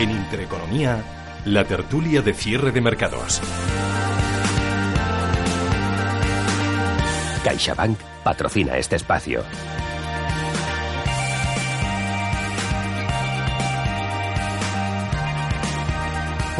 En Intereconomía, la tertulia de cierre de mercados. CaixaBank patrocina este espacio.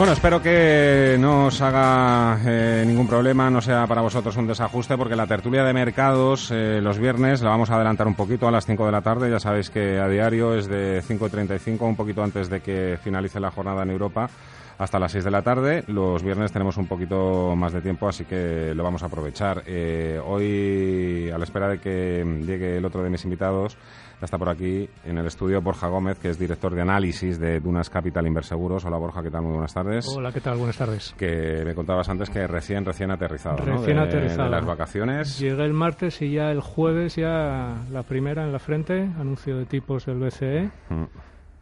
Bueno, espero que no os haga eh, ningún problema, no sea para vosotros un desajuste, porque la tertulia de mercados eh, los viernes la vamos a adelantar un poquito a las 5 de la tarde. Ya sabéis que a diario es de 5.35, un poquito antes de que finalice la jornada en Europa, hasta las 6 de la tarde. Los viernes tenemos un poquito más de tiempo, así que lo vamos a aprovechar. Eh, hoy, a la espera de que llegue el otro de mis invitados, está por aquí en el estudio Borja Gómez, que es director de análisis de Dunas Capital Inverseguros. Hola Borja, ¿qué tal? Muy buenas tardes. Hola, ¿qué tal? Buenas tardes. Que me contabas antes que recién, recién aterrizado, Recién ¿no? aterrizado. De las vacaciones. Llegué el martes y ya el jueves ya la primera en la frente, anuncio de tipos del BCE. Mm.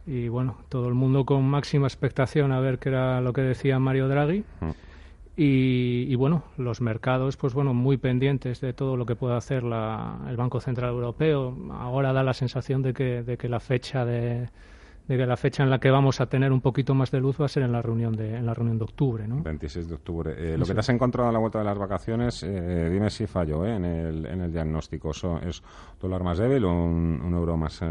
Y bueno, todo el mundo con máxima expectación a ver qué era lo que decía Mario Draghi. Mm. Y, y bueno, los mercados, pues bueno, muy pendientes de todo lo que pueda hacer la- el Banco Central Europeo. Ahora da la sensación de que, de que la fecha de, de que la fecha en la que vamos a tener un poquito más de luz va a ser en la reunión de, en la reunión de octubre, ¿no? 26 de octubre. Eh, lo Eso que te has encontrado a la vuelta de las vacaciones, eh, dime si falló eh, en, el, en el diagnóstico. So- ¿Es dólar más débil o un, un euro más, eh,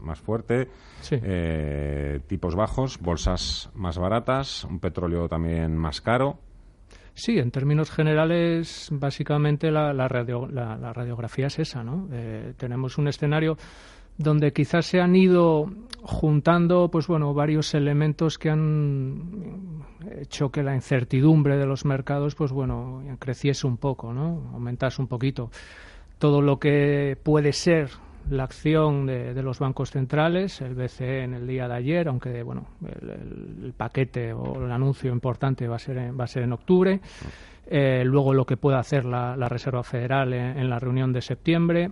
más fuerte? Sí. Eh, tipos bajos, bolsas más baratas, un petróleo también más caro. Sí, en términos generales, básicamente la, la radio- la- radiografía es esa, ¿no? Eh, tenemos un escenario donde quizás se han ido juntando, pues bueno, varios elementos que han hecho que la incertidumbre de los mercados, pues bueno, creciese un poco, ¿no? Aumentase un poquito. Todo lo que puede ser la acción de, de los bancos centrales, el BCE en el día de ayer, aunque bueno, el, paquete o el anuncio importante va a ser en, va a ser en octubre. Eh, luego lo que pueda hacer la, la Reserva Federal en, en la reunión de septiembre.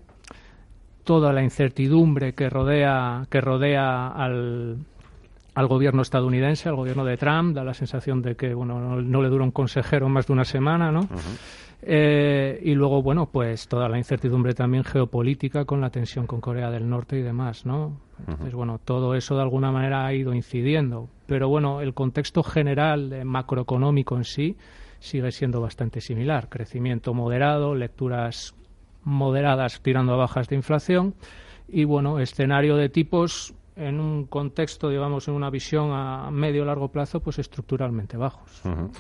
Toda la incertidumbre que rodea, que rodea al, al gobierno estadounidense, al gobierno de Trump, da la sensación de que bueno, no, no le dura un consejero más de una semana, ¿no? Eh, y luego, bueno, pues toda la incertidumbre también geopolítica con la tensión con Corea del Norte y demás, ¿no? Entonces, bueno, todo eso de alguna manera ha ido incidiendo. Pero bueno, el contexto general eh, macroeconómico en sí sigue siendo bastante similar. Crecimiento moderado, lecturas moderadas tirando a bajas de inflación y, bueno, escenario de tipos en un contexto, digamos, en una visión a medio largo plazo, pues estructuralmente bajos. Ujú.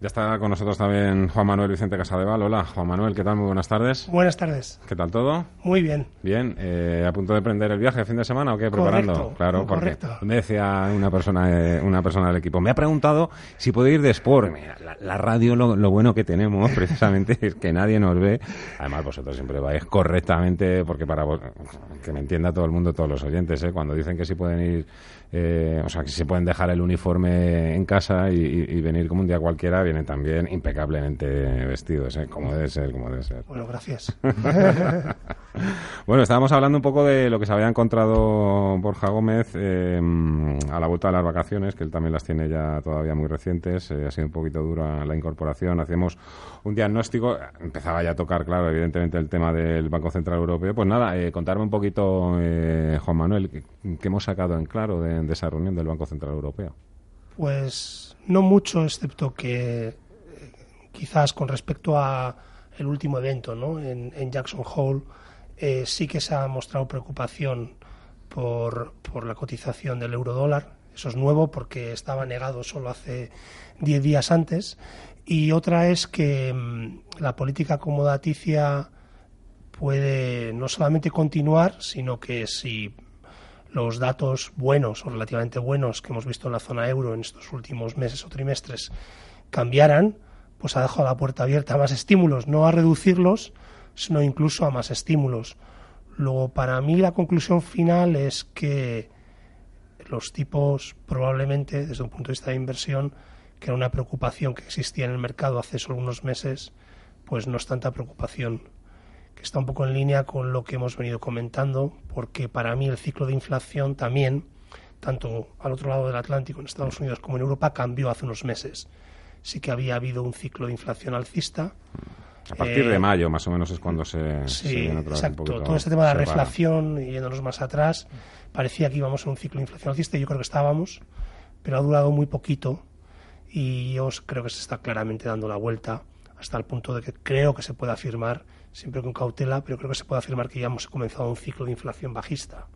Ya está con nosotros también Juan Manuel Vicente Casadeval. Hola, Juan Manuel, ¿qué tal? Muy buenas tardes. Buenas tardes. ¿Qué tal todo? Muy bien. Bien, eh, ¿a punto de prender el viaje el fin de semana o qué? ¿Preparando? Correcto, claro, porque correcto. me decía una persona, eh, una persona del equipo, me ha preguntado si puedo ir de Sport. Mira, la, la radio, lo, lo bueno que tenemos precisamente es que nadie nos ve. Además, vosotros siempre vais correctamente, porque para vos, que me entienda todo el mundo, todos los oyentes, ¿eh? cuando dicen que sí pueden ir, eh, o sea, que se pueden dejar el uniforme en casa y, y- y venir como un día cualquiera, vienen también impecablemente vestidos, ¿eh? como debe ser, como debe ser. Bueno, gracias. Bueno, estábamos hablando un poco de lo que se había encontrado Borja Gómez eh, a la vuelta de las vacaciones, que él también las tiene ya todavía muy recientes. eh, ha sido un poquito dura la incorporación. Hacíamos un diagnóstico. Empezaba ya a tocar, claro, evidentemente el tema del Banco Central Europeo. Pues nada, eh, contarme un poquito, eh, Juan Manuel, ¿qué, qué hemos sacado en claro de, de esa reunión del Banco Central Europeo? Pues no mucho, excepto que eh, quizás con respecto a el último evento ¿no? en, en Jackson Hole eh, sí que se ha mostrado preocupación por, por la cotización del euro dólar. Eso es nuevo porque estaba negado solo hace 10 días antes. Y otra es que mm, la política acomodaticia puede no solamente continuar, sino que si los datos buenos o relativamente buenos que hemos visto en la zona euro en estos últimos meses o trimestres cambiaran, pues ha dejado la puerta abierta a más estímulos, no a reducirlos, sino incluso a más estímulos. Luego, para mí la conclusión final es que los tipos probablemente, desde un punto de vista de inversión, que era una preocupación que existía en el mercado hace solo unos meses, pues no es tanta preocupación que está un poco en línea con lo que hemos venido comentando, porque para mí el ciclo de inflación también, tanto al otro lado del Atlántico, en Estados Unidos, como en Europa, cambió hace unos meses. Sí que había habido un ciclo de inflación alcista. A partir Eh, de mayo, más o menos, es cuando se, se Sí, viene otra vez un exacto. Todo este tema de la reflación, y yéndonos más atrás, parecía que íbamos a un ciclo de inflación alcista y yo creo que estábamos, pero ha durado muy poquito y yo creo que se está claramente dando la vuelta hasta el punto de que creo que se puede afirmar, siempre con cautela, pero creo que se puede afirmar que ya hemos comenzado un ciclo de inflación bajista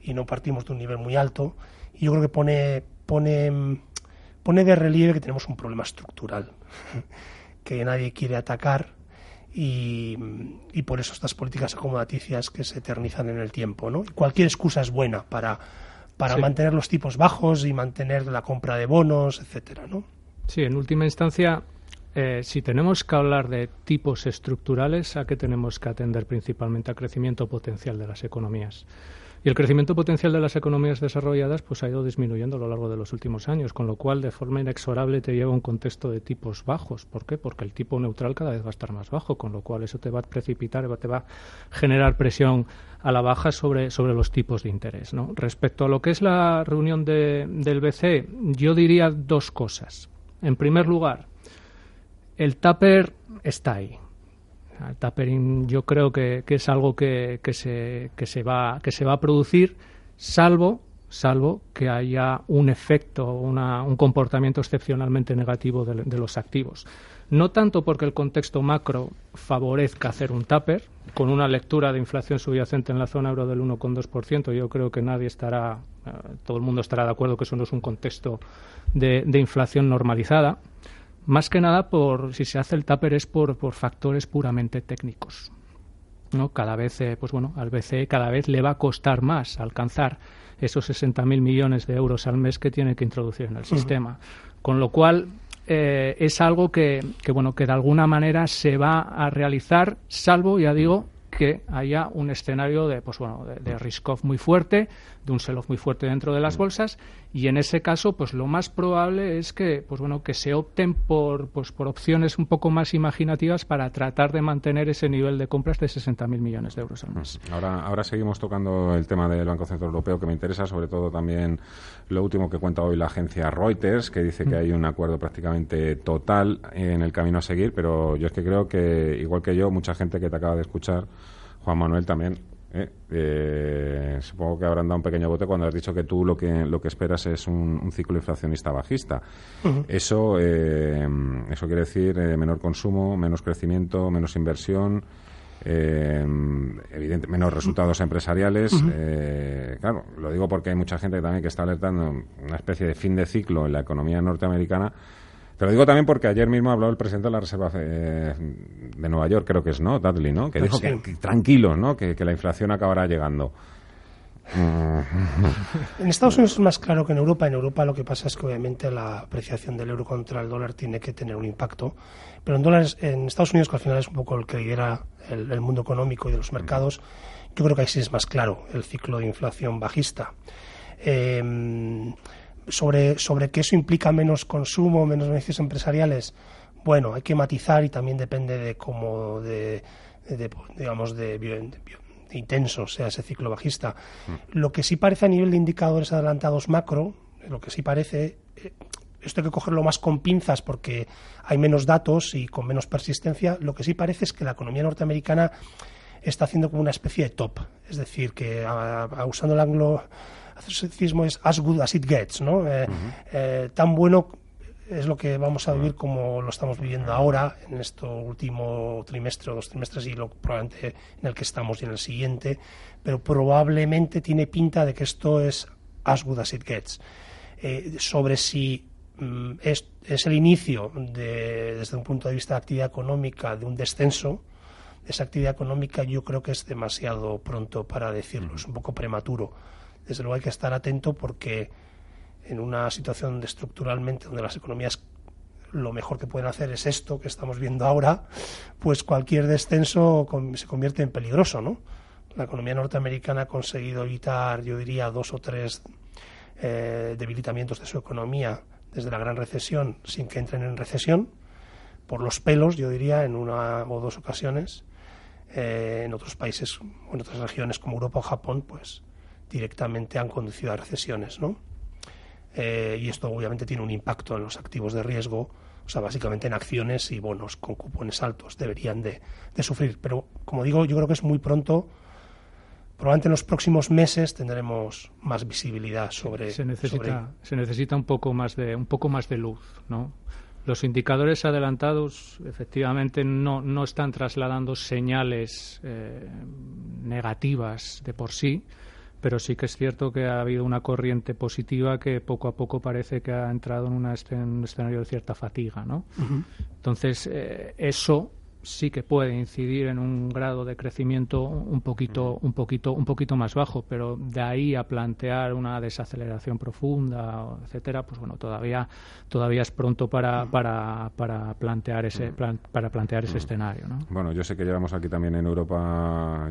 y no partimos de un nivel muy alto. Y yo creo que pone, pone, pone de relieve que tenemos un problema estructural que nadie quiere atacar y, y, por eso estas políticas acomodaticias que se eternizan en el tiempo. ¿no? cualquier excusa es buena para, para mantener los tipos bajos y mantener la compra de bonos, etcétera, ¿no? Sí, en última instancia, eh, si tenemos que hablar de tipos estructurales, ¿a qué tenemos que atender principalmente? A crecimiento potencial de las economías. Y el crecimiento potencial de las economías desarrolladas pues ha ido disminuyendo a lo largo de los últimos años, con lo cual de forma inexorable te lleva a un contexto de tipos bajos. ¿Por qué? Porque el tipo neutral cada vez va a estar más bajo, con lo cual eso te va a precipitar, te va a generar presión a la baja sobre, sobre los tipos de interés. Respecto a lo que es la reunión de, del BCE, yo diría dos cosas. En primer lugar, el tupper está ahí. El tapering yo creo que, es algo que, se, va, a producir, salvo, salvo que haya un efecto, un comportamiento excepcionalmente negativo de, los activos. No tanto porque el contexto macro favorezca hacer un taper, con una lectura de inflación subyacente en la zona euro del 1,2%, yo creo que nadie estará, eh, todo el mundo estará de acuerdo que eso no es un contexto de inflación normalizada más que nada, por si se hace el tupper es por, por factores puramente técnicos. ¿no? Cada vez, eh, pues bueno, al BCE cada vez le va a costar más alcanzar esos 60.000 millones de euros al mes que tiene que introducir en el sistema. Con lo cual, eh, es algo que, que, bueno, que de alguna manera se va a realizar, salvo, ya digo, que haya un escenario de, pues bueno, de, risk-off muy fuerte, de un sell-off muy fuerte dentro de las bolsas, y en ese caso, pues lo más probable es que, pues bueno, que se opten por, pues por opciones un poco más imaginativas para tratar de mantener ese nivel de compras de 60.000 millones de euros al mes. Ahora, ahora seguimos tocando el tema del Banco Central Europeo, que me interesa sobre todo también lo último que cuenta hoy la agencia Reuters, que dice que hay un acuerdo prácticamente total en el camino a seguir, pero yo es que creo que, igual que yo, mucha gente que te acaba de escuchar, Juan Manuel también, ¿eh? Eh, supongo que habrán dado un pequeño bote cuando has dicho que tú lo que lo que esperas es un, ciclo inflacionista bajista. Eso eh, eso quiere decir menor consumo, menos crecimiento, menos inversión. evidente, menos resultados empresariales. claro, lo digo porque hay mucha gente también que está alertando una especie de fin de ciclo en la economía norteamericana te lo digo también porque ayer mismo habló el presidente de la Reserva eh, de Nueva York, creo que es, ¿no? Dudley, ¿no? Que dijo que, tranquilo, ¿no? Que, la inflación acabará llegando. En Estados Unidos es más claro que en Europa. En Europa lo que pasa es que obviamente la apreciación del euro contra el dólar tiene que tener un impacto. Pero en dólares, en Estados Unidos, que al final es un poco el que lidera el, mundo económico y de los mercados, yo creo que ahí sí es más claro el ciclo de inflación bajista. Eh, sobre, sobre que eso implica menos consumo, menos beneficios empresariales, bueno, hay que matizar y también depende de cómo, de, digamos, de, intenso sea ese ciclo bajista. Mm. Lo que sí parece a nivel de indicadores adelantados macro, lo que sí parece, eh, esto hay que cogerlo más con pinzas porque hay menos datos y con menos persistencia, lo que sí parece es que la economía norteamericana está haciendo como una especie de top, es decir, que usando el anglo asceticismo es as good as it gets, ¿no? Eh, eh, tan bueno es lo que vamos a vivir como lo estamos viviendo ahora, en este último trimestre o dos trimestres y lo, probablemente en el que estamos y en el siguiente, pero probablemente tiene pinta de que esto es as good as it gets. Eh, sobre si mm, es, es, el inicio, de, desde un punto de vista de actividad económica, de un descenso, de esa actividad económica yo creo que es demasiado pronto para decirlo, es un poco prematuro desde luego hay que estar atento porque en una situación de estructuralmente donde las economías lo mejor que pueden hacer es esto que estamos viendo ahora, pues cualquier descenso se convierte en peligroso, ¿no? La economía norteamericana ha conseguido evitar, yo diría, dos o tres eh, debilitamientos de su economía desde la gran recesión sin que entren en recesión, por los pelos, yo diría, en una o dos ocasiones. Eh, en otros países o en otras regiones como Europa o Japón, pues directamente han conducido a recesiones, ¿no? Eh, y esto obviamente tiene un impacto en los activos de riesgo, o sea, básicamente en acciones y bonos con cupones altos deberían de, sufrir. Pero, como digo, yo creo que es muy pronto probablemente en los próximos meses tendremos más visibilidad sobre se necesita se necesita un poco más de un poco más de luz no los indicadores adelantados efectivamente no, no están trasladando señales eh, negativas de por sí, pero sí que es cierto que ha habido una corriente positiva que poco a poco parece que ha entrado en, una, un escenario de cierta fatiga. ¿no? Entonces, eh, eso sí que puede incidir en un grado de crecimiento un poquito, un poquito, un poquito más bajo, pero de ahí a plantear una desaceleración profunda, etcétera, pues bueno, todavía, todavía es pronto para, para, para plantear ese, para plantear ese escenario. ¿no? Bueno, yo sé que llevamos aquí también en Europa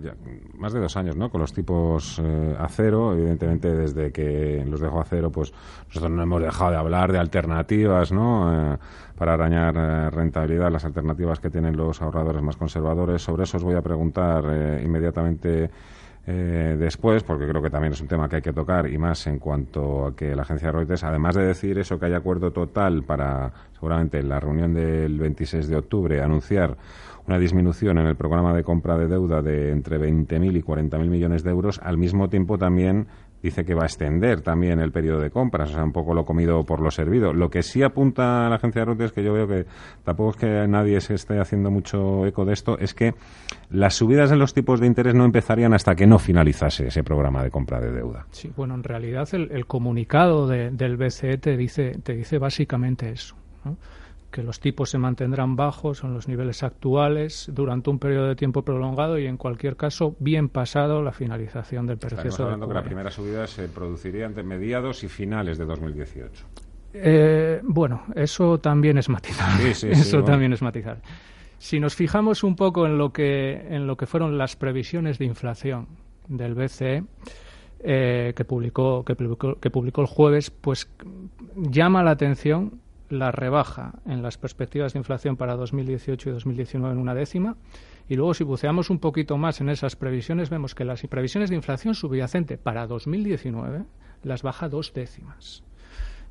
más de dos años, ¿no? Con los tipos eh, a cero, evidentemente desde que los dejó a cero, pues nosotros no hemos dejado de hablar de alternativas, ¿no? Eh, para arañar eh, rentabilidad, las alternativas que tienen los ahorradores más conservadores. Sobre eso os voy a preguntar eh, inmediatamente eh, después, porque creo que también es un tema que hay que tocar y más en cuanto a que la agencia Reuters, además de decir eso, que hay acuerdo total para, seguramente en la reunión del 26 de octubre, anunciar una disminución en el programa de compra de deuda de entre 20.000 y 40.000 millones de euros, al mismo tiempo también dice que va a extender también el periodo de compras, o sea, un poco lo comido por lo servido. Lo que sí apunta la agencia de Reuters, que yo veo que tampoco es que nadie se esté haciendo mucho eco de esto, es que las subidas en los tipos de interés no empezarían hasta que no finalizase ese programa de compra de deuda. Sí, bueno, en realidad el, comunicado del BCE te dice, te dice básicamente eso. Que los tipos se mantendrán bajos en los niveles actuales durante un periodo de tiempo prolongado y en cualquier caso bien pasado la finalización del proceso. Estamos hablando que la primera subida se produciría entre mediados y finales de 2018. Eh, bueno, eso también es matizable. eso también es matizable. Si nos fijamos un poco en lo que en lo que fueron las previsiones de inflación del BCE eh, que publicó que publicó que publicó el jueves, pues llama la atención la rebaja en las perspectivas de inflación para 2018 y 2019 en una décima. Y luego, si buceamos un poquito más en esas previsiones, vemos que las previsiones de inflación subyacente para 2019 las baja dos décimas.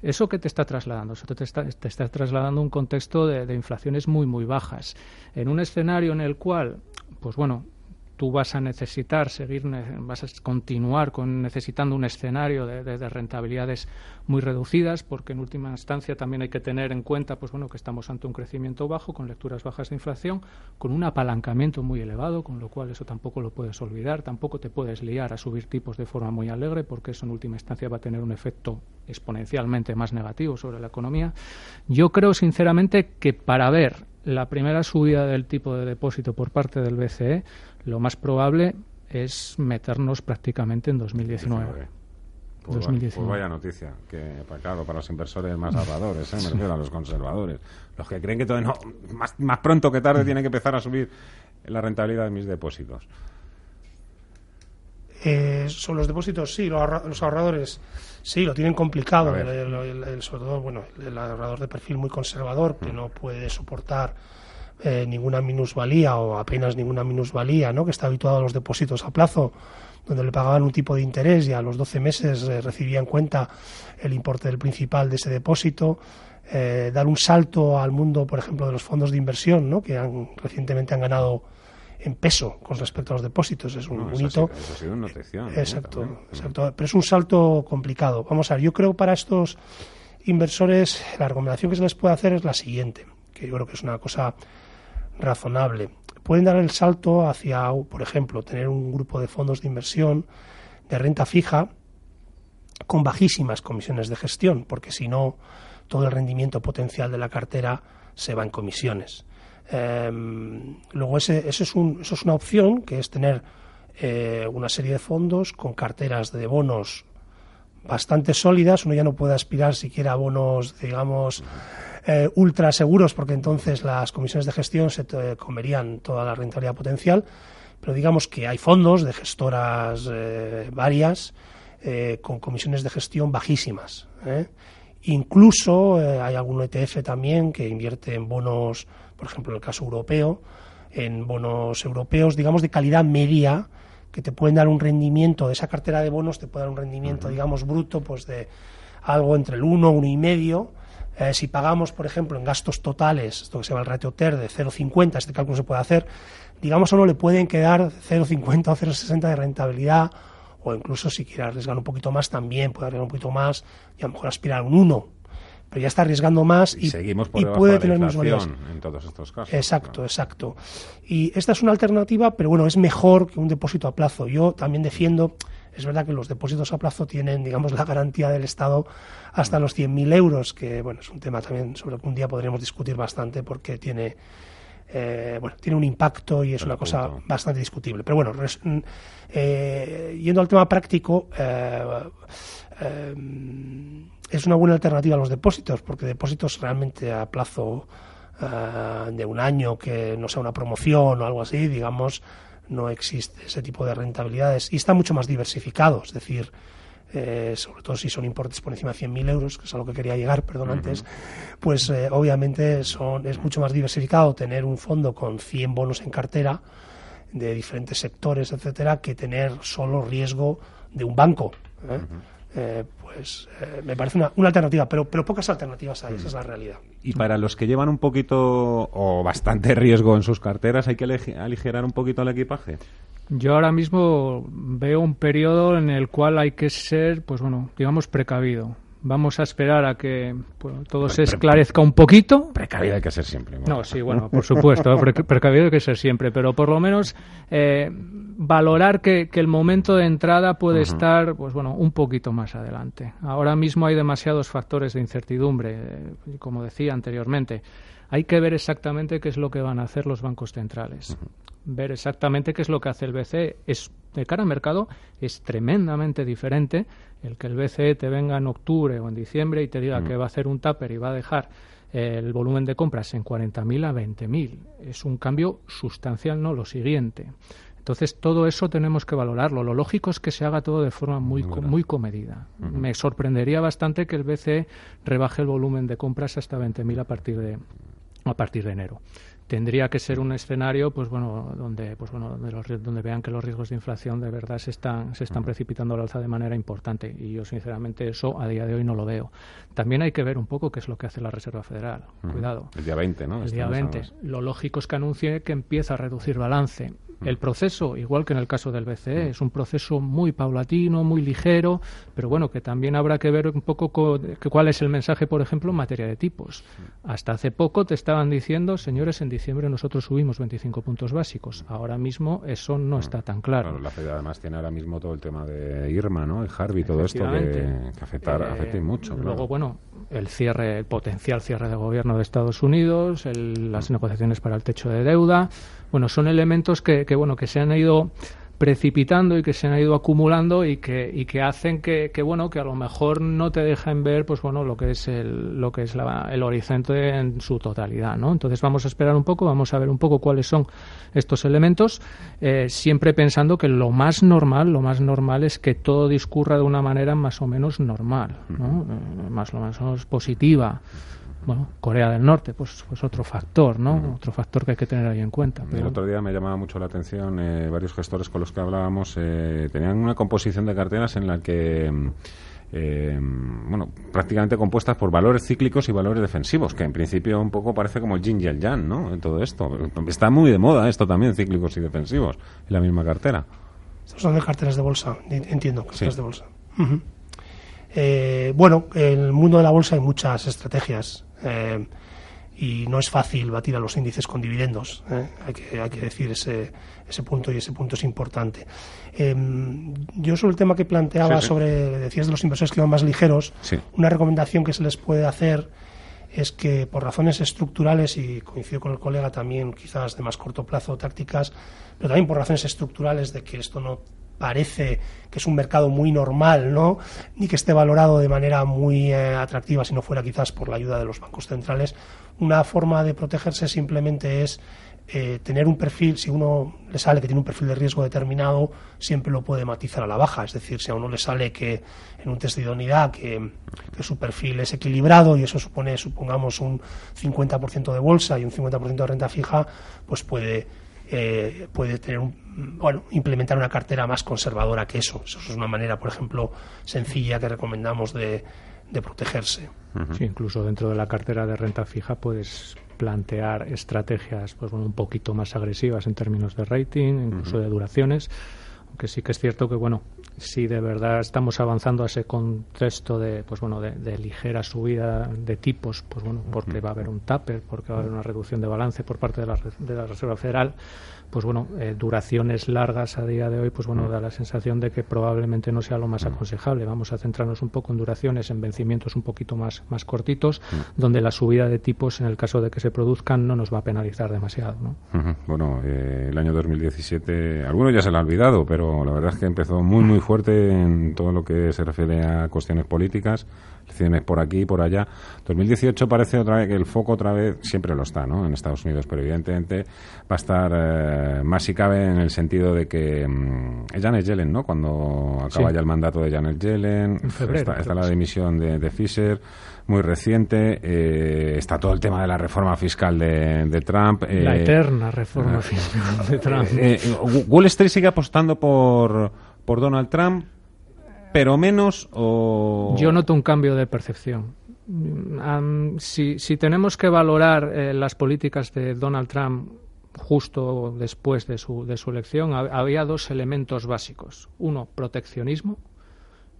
¿Eso qué te está trasladando? Eso te está, te está trasladando un contexto de, de, inflaciones muy, muy bajas. En un escenario en el cual, pues bueno, tú vas a necesitar seguir, vas a continuar con necesitando un escenario de, rentabilidades muy reducidas, porque en última instancia también hay que tener en cuenta, pues bueno, que estamos ante un crecimiento bajo, con lecturas bajas de inflación, con un apalancamiento muy elevado, con lo cual eso tampoco lo puedes olvidar, tampoco te puedes liar a subir tipos de forma muy alegre, porque eso en última instancia va a tener un efecto exponencialmente más negativo sobre la economía. Yo creo sinceramente que para ver la primera subida del tipo de depósito por parte del BCE, lo más probable es meternos prácticamente en 2019. Pues, 2019. Pues vaya noticia, que claro, para los inversores más ahorradores, ¿eh? me refiero a los conservadores, los que creen que todo no, más, más pronto que tarde tiene que empezar a subir la rentabilidad de mis depósitos. Eh, son los depósitos, sí, los, ahorradores, sí, lo tienen complicado. El, sobre todo, bueno, el ahorrador de perfil muy conservador, que mm. no puede soportar eh, ninguna minusvalía o apenas ninguna minusvalía, ¿no? que está habituado a los depósitos a plazo, donde le pagaban un tipo de interés y a los 12 meses eh, recibía en cuenta el importe del principal de ese depósito. Eh, dar un salto al mundo, por ejemplo, de los fondos de inversión, ¿no? que han, recientemente han ganado en peso con respecto a los depósitos. Es un, hito. Exacto, exacto. Pero es un salto complicado. Vamos a ver, yo creo para estos inversores la recomendación que se les puede hacer es la siguiente, que yo creo que es una cosa razonable. Pueden dar el salto hacia, por ejemplo, tener un grupo de fondos de inversión de renta fija con bajísimas comisiones de gestión, porque si no, todo el rendimiento potencial de la cartera se va en comisiones. Em, luego, ese, eso, es un, una opción, que es tener eh, una serie de fondos con carteras de bonos bastante sólidas. Uno ya no puede aspirar siquiera a bonos, digamos, eh, ultra seguros, porque entonces las comisiones de gestión se comerían toda la rentabilidad potencial. Pero digamos que hay fondos de gestoras eh, varias eh, con comisiones de gestión bajísimas. Incluso hay algún ETF también que invierte en bonos, por ejemplo, en el caso europeo, en bonos europeos, digamos, de calidad media, que te pueden dar un rendimiento de esa cartera de bonos, te puede dar un rendimiento, digamos, bruto, pues de algo entre el 1, 1,5, Eh, si pagamos, por ejemplo, en gastos totales, esto que se llama el ratio TER de 0,50, este cálculo se puede hacer, digamos solo le pueden quedar 0,50 o 0,60 de rentabilidad, o incluso si quiere arriesgar un poquito más también, puede arriesgar un poquito más y a lo mejor aspirar a un 1. Pero ya está arriesgando más y, seguimos por y debajo puede de tener mismos inflación en todos estos casos. Exacto, claro. exacto. Y esta es una alternativa, pero bueno, es mejor que un depósito a plazo. Yo también defiendo, es verdad que los depósitos a plazo tienen, digamos, la garantía del Estado hasta los 100.000 euros, que bueno, es un tema también sobre el que un día podríamos discutir bastante porque tiene, eh, bueno, tiene un impacto y es una cosa bastante discutible. Pero bueno, res- mm, eh, yendo al tema práctico, eh, eh, es una buena alternativa a los depósitos, porque depósitos realmente a plazo eh, de un año, que no sea una promoción o algo así, digamos, no existe ese tipo de rentabilidades y está mucho más diversificado, es decir, eh, sobre todo si son importes por encima de 100.000 euros, que es a lo que quería llegar, perdón, antes, pues eh, obviamente son, es mucho más diversificado tener un fondo con 100 bonos en cartera de diferentes sectores, etcétera, que tener solo riesgo de un banco. ¿eh? Eh, pues eh, me parece una, una alternativa, pero, pero pocas alternativas hay, esa es la realidad. Y para los que llevan un poquito o bastante riesgo en sus carteras, hay que aligerar un poquito el equipaje. Yo ahora mismo veo un periodo en el cual hay que ser, pues bueno, digamos precavido. Vamos a esperar a que pues, todo se esclarezca un poquito. Precavido hay que ser siempre. No, sí, bueno, por supuesto, pre- precavido hay que ser siempre, pero por lo menos eh, valorar que, que el momento de entrada puede estar, pues bueno, un poquito más adelante. Ahora mismo hay demasiados factores de incertidumbre, eh, como decía anteriormente. Hay que ver exactamente qué es lo que van a hacer los bancos centrales. Ver exactamente qué es lo que hace el BCE. Es, de cara al mercado es tremendamente diferente el que el BCE te venga en octubre o en diciembre y te diga que va a hacer un tupper y va a dejar el volumen de compras en 40.000 a 20.000. Es un cambio sustancial, no lo siguiente. Entonces, todo eso tenemos que valorarlo. Lo lógico es que se haga todo de forma muy, co- muy comedida. Me sorprendería bastante que el BCE rebaje el volumen de compras hasta 20.000 a partir de a partir de enero. Tendría que ser un escenario, pues bueno, donde, pues bueno, donde, los donde vean que los riesgos de inflación de verdad se están, se están precipitando al alza de manera importante. Y yo, sinceramente, eso a día de hoy no lo veo. También hay que ver un poco qué es lo que hace la Reserva Federal. Cuidado El día 20, ¿no? el día Estamos 20. ahora. Lo lógico es que anuncie que empieza a reducir balance. El proceso, igual que en el caso del BCE, es un proceso muy paulatino, muy ligero, pero bueno, que también habrá que ver un poco cuál es el mensaje, por ejemplo, en materia de tipos. Hasta hace poco te estaban diciendo, señores, en diciembre nosotros subimos 25 puntos básicos. Ahora mismo eso no está tan claro. Claro, la Fed además tiene ahora mismo todo el tema de Irma, ¿no? El Harvey, todo esto que, que afectar, Eh, afecta mucho. Luego, bueno, el cierre, el potencial cierre de gobierno de Estados Unidos, el- las negociaciones para el techo de deuda, bueno, son elementos que, que, bueno, que se han ido precipitando y que se han ido acumulando y que, y que hacen que, que, bueno que a lo mejor no te dejan ver pues bueno lo que es el lo que es la- el horizonte en su totalidad no entonces vamos a esperar un poco vamos a ver un poco cuáles son estos elementos eh, siempre pensando que lo más normal lo más normal es que todo discurra de una manera más o menos normal ¿no? Eh, más o menos positiva bueno, Corea del Norte, pues, pues otro factor, ¿no? Otro factor que hay que tener ahí en cuenta. El otro día me llamaba mucho la atención, eh, varios gestores con los que hablábamos eh, tenían una composición de carteras en la que, mm, eh, bueno, prácticamente compuestas por valores cíclicos y valores defensivos, que en principio un poco parece como el yin y el yang, ¿no? En todo esto. Está muy de moda esto también, cíclicos y defensivos, en la misma cartera. Estos son de carteras de bolsa, en- entiendo, carteras Sí. de bolsa. Eh, bueno, en el mundo de la bolsa hay muchas estrategias eh, y no es fácil batir a los índices con dividendos. eh. Hay, que, hay que decir ese, ese punto y ese punto es importante. Eh, yo sobre el tema que planteaba Sí, sí. sobre, decías de los inversores que van más ligeros, Sí. una recomendación que se les puede hacer es que por razones estructurales, y coincido con el colega también, quizás de más corto plazo, tácticas, pero también por razones estructurales de que esto no parece que es un mercado muy normal, ¿no? Ni que esté valorado de manera muy eh, atractiva si no fuera quizás por la ayuda de los bancos centrales. Una forma de protegerse simplemente es eh, tener un perfil, si uno le sale que tiene un perfil de riesgo determinado, siempre lo puede matizar a la baja. Es decir, si a uno le sale que en un test de idoneidad que, su perfil es equilibrado y eso supone, supongamos, un 50% de bolsa y un 50% de renta fija, pues puede, eh, puede tener un, bueno, implementar una cartera más conservadora que eso. Eso es una manera, por ejemplo, sencilla que recomendamos de, de protegerse. Sí, incluso dentro de la cartera de renta fija puedes plantear estrategias pues bueno, un poquito más agresivas en términos de rating, incluso de duraciones, aunque sí que es cierto que bueno, si de verdad estamos avanzando a ese contexto de pues bueno de, ligera subida de tipos, pues bueno, porque va a haber un taper, porque va a haber una reducción de balance por parte de la, de la Reserva Federal, pues bueno, eh, duraciones largas a día de hoy, pues bueno, da la sensación de que probablemente no sea lo más aconsejable. Vamos a centrarnos un poco en duraciones, en vencimientos un poquito más, más cortitos, donde la subida de tipos, en el caso de que se produzcan, no nos va a penalizar demasiado. ¿no? Bueno, eh, el año 2017, algunos ya se lo han olvidado, pero la verdad es que empezó muy, muy fuerte en todo lo que se refiere a cuestiones políticas cines por aquí y por allá. 2018 parece otra vez que el foco otra vez siempre lo está, ¿no? En Estados Unidos, pero evidentemente va a estar eh, más si cabe en el sentido de que mm, Janet Yellen, ¿no? Cuando acaba ya el mandato de Janet Yellen, está, la dimisión de, Fisher muy reciente. Eh, está todo el tema de la reforma fiscal de, Trump. la eh, eterna reforma fiscal de Trump. Wall Street sigue apostando por, por Donald Trump pero menos o... Yo noto un cambio de percepción. si, si, tenemos que valorar eh, las políticas de Donald Trump justo después de su, de su elección, había dos elementos básicos. Uno, proteccionismo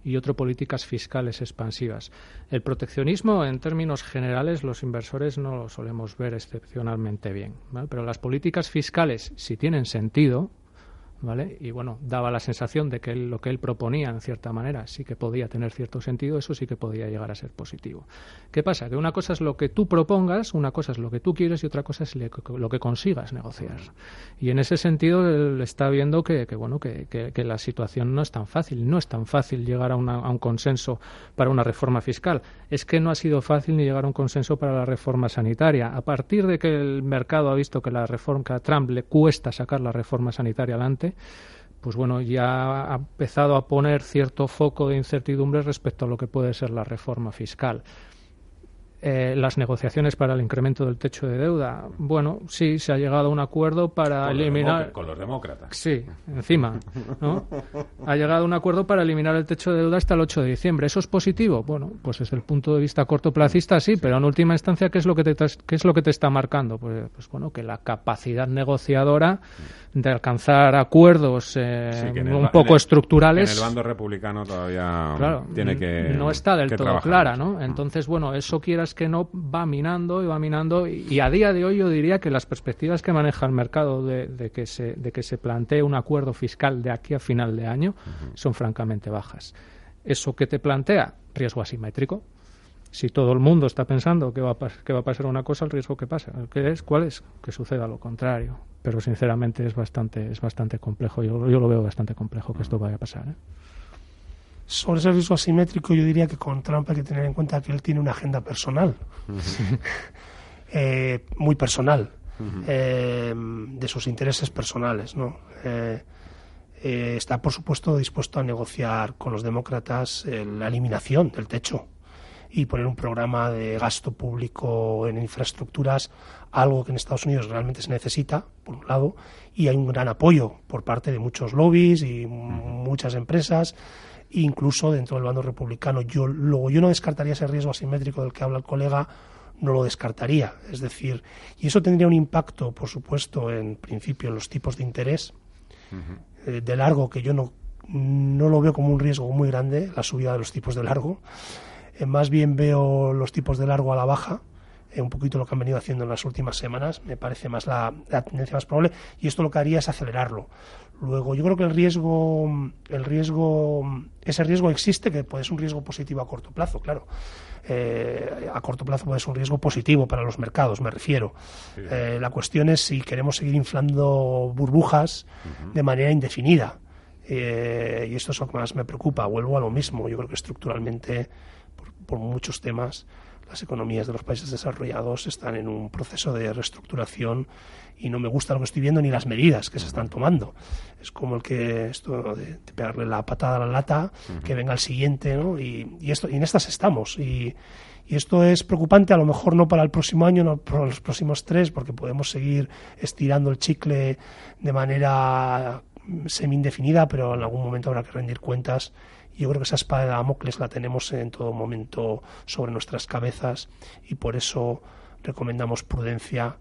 y otro, políticas fiscales expansivas. El proteccionismo, en términos generales, los inversores no lo solemos ver excepcionalmente bien. Pero las políticas fiscales, si tienen sentido, ¿vale? Y bueno, daba la sensación de que lo que él proponía, en cierta manera, sí que podía tener cierto sentido, eso sí que podía llegar a ser positivo. ¿Qué pasa? Que una cosa es lo que tú propongas, una cosa es lo que tú quieres y otra cosa es lo que consigas negociar. Y en ese sentido, él está viendo que, bueno, que, que, la situación no es tan fácil, no es tan fácil llegar a, a un consenso para una reforma fiscal. Es que no ha sido fácil ni llegar a un consenso para la reforma sanitaria. A partir de que el mercado ha visto que la reforma, que a Trump le cuesta sacar la reforma sanitaria adelante, pues bueno, ya ha empezado a poner cierto foco de incertidumbre respecto a lo que puede ser la reforma fiscal. Eh, las negociaciones para el incremento del techo de deuda. Bueno, sí, se ha llegado a un acuerdo para eliminar. con los demócratas. Sí, encima. ¿no? ha llegado a un acuerdo para eliminar el techo de deuda hasta el 8 de diciembre. ¿Eso es positivo? Bueno, pues desde el punto de vista cortoplacista sí, pero en última instancia, ¿qué es lo que te, qué es lo que te está marcando? Pues, pues bueno, que la capacidad negociadora de alcanzar acuerdos eh, un poco estructurales. En el bando republicano todavía tiene que. No está del todo clara, ¿no? Entonces, bueno, eso quieras que no va minando y va minando. Y, a día de hoy yo diría que las perspectivas que maneja el mercado de, que, se, de que se plantee un acuerdo fiscal de aquí a final de año son francamente bajas. ¿Eso que te plantea? Riesgo asimétrico si todo el mundo está pensando que va a, que va a pasar una cosa, el riesgo que pasa, ¿qué es? ¿Cuál es? Que suceda lo contrario. Pero sinceramente es bastante, es bastante complejo. Yo, yo lo veo bastante complejo que esto vaya a pasar. ¿eh? Sobre ese riesgo asimétrico, yo diría que con Trump hay que tener en cuenta que él tiene una agenda personal, eh, muy personal, eh, de sus intereses personales, ¿no? está, por supuesto, dispuesto a negociar con los demócratas la eliminación del techo y poner un programa de gasto público en infraestructuras, algo que en Estados Unidos realmente se necesita, por un lado, y hay un gran apoyo por parte de muchos lobbies y muchas empresas, incluso dentro del bando republicano. Yo, luego, yo no descartaría ese riesgo asimétrico del que habla el colega, no lo descartaría. Es decir, y eso tendría un impacto, por supuesto, en principio en los tipos de interés eh, de largo, que yo no, no lo veo como un riesgo muy grande, la subida de los tipos de largo. Eh, más bien veo los tipos de largo a la baja, eh, un poquito lo que han venido haciendo en las últimas semanas, me parece más la, tendencia más probable, y esto lo que haría es acelerarlo. Luego, yo creo que el riesgo, el riesgo, ese riesgo existe, que puede ser un riesgo positivo a corto plazo, claro. Eh, a corto plazo puede ser un riesgo positivo para los mercados, me refiero. la cuestión es si queremos seguir inflando burbujas de manera indefinida. y esto es lo que más me preocupa. Vuelvo a lo mismo. Yo creo que estructuralmente por muchos temas, las economías de los países desarrollados están en un proceso de reestructuración y no me gusta lo que estoy viendo ni las medidas que se están tomando. Es como el que esto de, pegarle la patada a la lata, que venga el siguiente, ¿no? Y, esto, y en estas estamos. Y, y esto es preocupante, a lo mejor no para el próximo año, no para los próximos tres, porque podemos seguir estirando el chicle de manera semi-indefinida, pero en algún momento habrá que rendir cuentas. Yo creo que esa espada de Damocles la tenemos en todo momento sobre nuestras cabezas y por eso recomendamos prudencia, a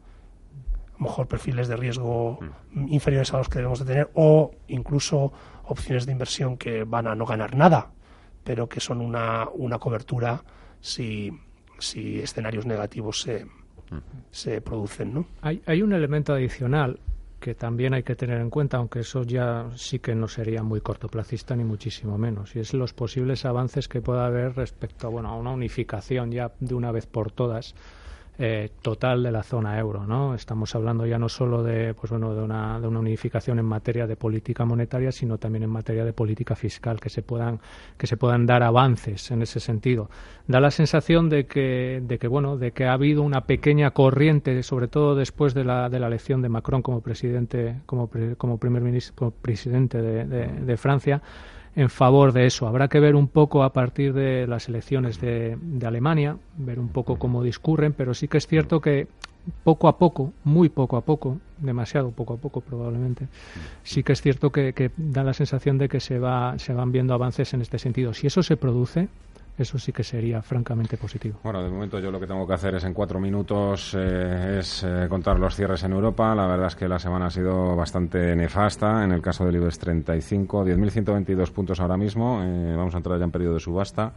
lo mejor perfiles de riesgo mm. inferiores a los que debemos de tener o incluso opciones de inversión que van a no ganar nada, pero que son una, una cobertura si, si escenarios negativos se, se producen. ¿no? Hay, hay un elemento adicional que también hay que tener en cuenta, aunque eso ya sí que no sería muy cortoplacista ni muchísimo menos, y es los posibles avances que pueda haber respecto bueno, a una unificación ya de una vez por todas eh, total de la zona euro, ¿no? Estamos hablando ya no solo de, pues bueno, de una, de una unificación en materia de política monetaria, sino también en materia de política fiscal, que se puedan, que se puedan dar avances en ese sentido. Da la sensación de que, de que bueno, de que ha habido una pequeña corriente, sobre todo después de la, de la elección de Macron como presidente, como, como primer ministro, como presidente de, de Francia, en favor de eso. Habrá que ver un poco a partir de las elecciones de, Alemania, ver un poco cómo discurren, pero sí que es cierto que poco a poco, muy poco a poco, demasiado poco a poco probablemente, sí que es cierto que, que da la sensación de que se, va, se van viendo avances en este sentido. Si eso se produce, eso sí que sería francamente positivo. Bueno, de momento yo lo que tengo que hacer es en cuatro minutos eh, es eh, contar los cierres en Europa. La verdad es que la semana ha sido bastante nefasta. En el caso del IBEX 35, 10.122 puntos ahora mismo. Eh, vamos a entrar ya en periodo de subasta.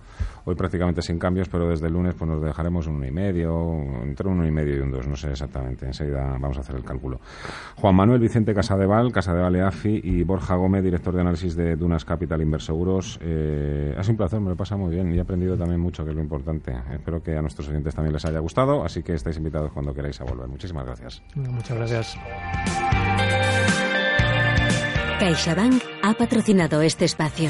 Hoy prácticamente sin cambios, pero desde el lunes pues nos dejaremos un 1,5, entre un 1,5 y un 2, no sé exactamente. Enseguida vamos a hacer el cálculo. Juan Manuel Vicente Casadeval, Casadeval EAFI y Borja Gómez, director de análisis de Dunas Capital Inverseguros. ha sido un placer, me lo pasa muy bien aprendido también mucho, que es lo importante. Espero que a nuestros oyentes también les haya gustado, así que estáis invitados cuando queráis a volver. Muchísimas gracias. Muchas gracias. CaixaBank ha patrocinado este espacio.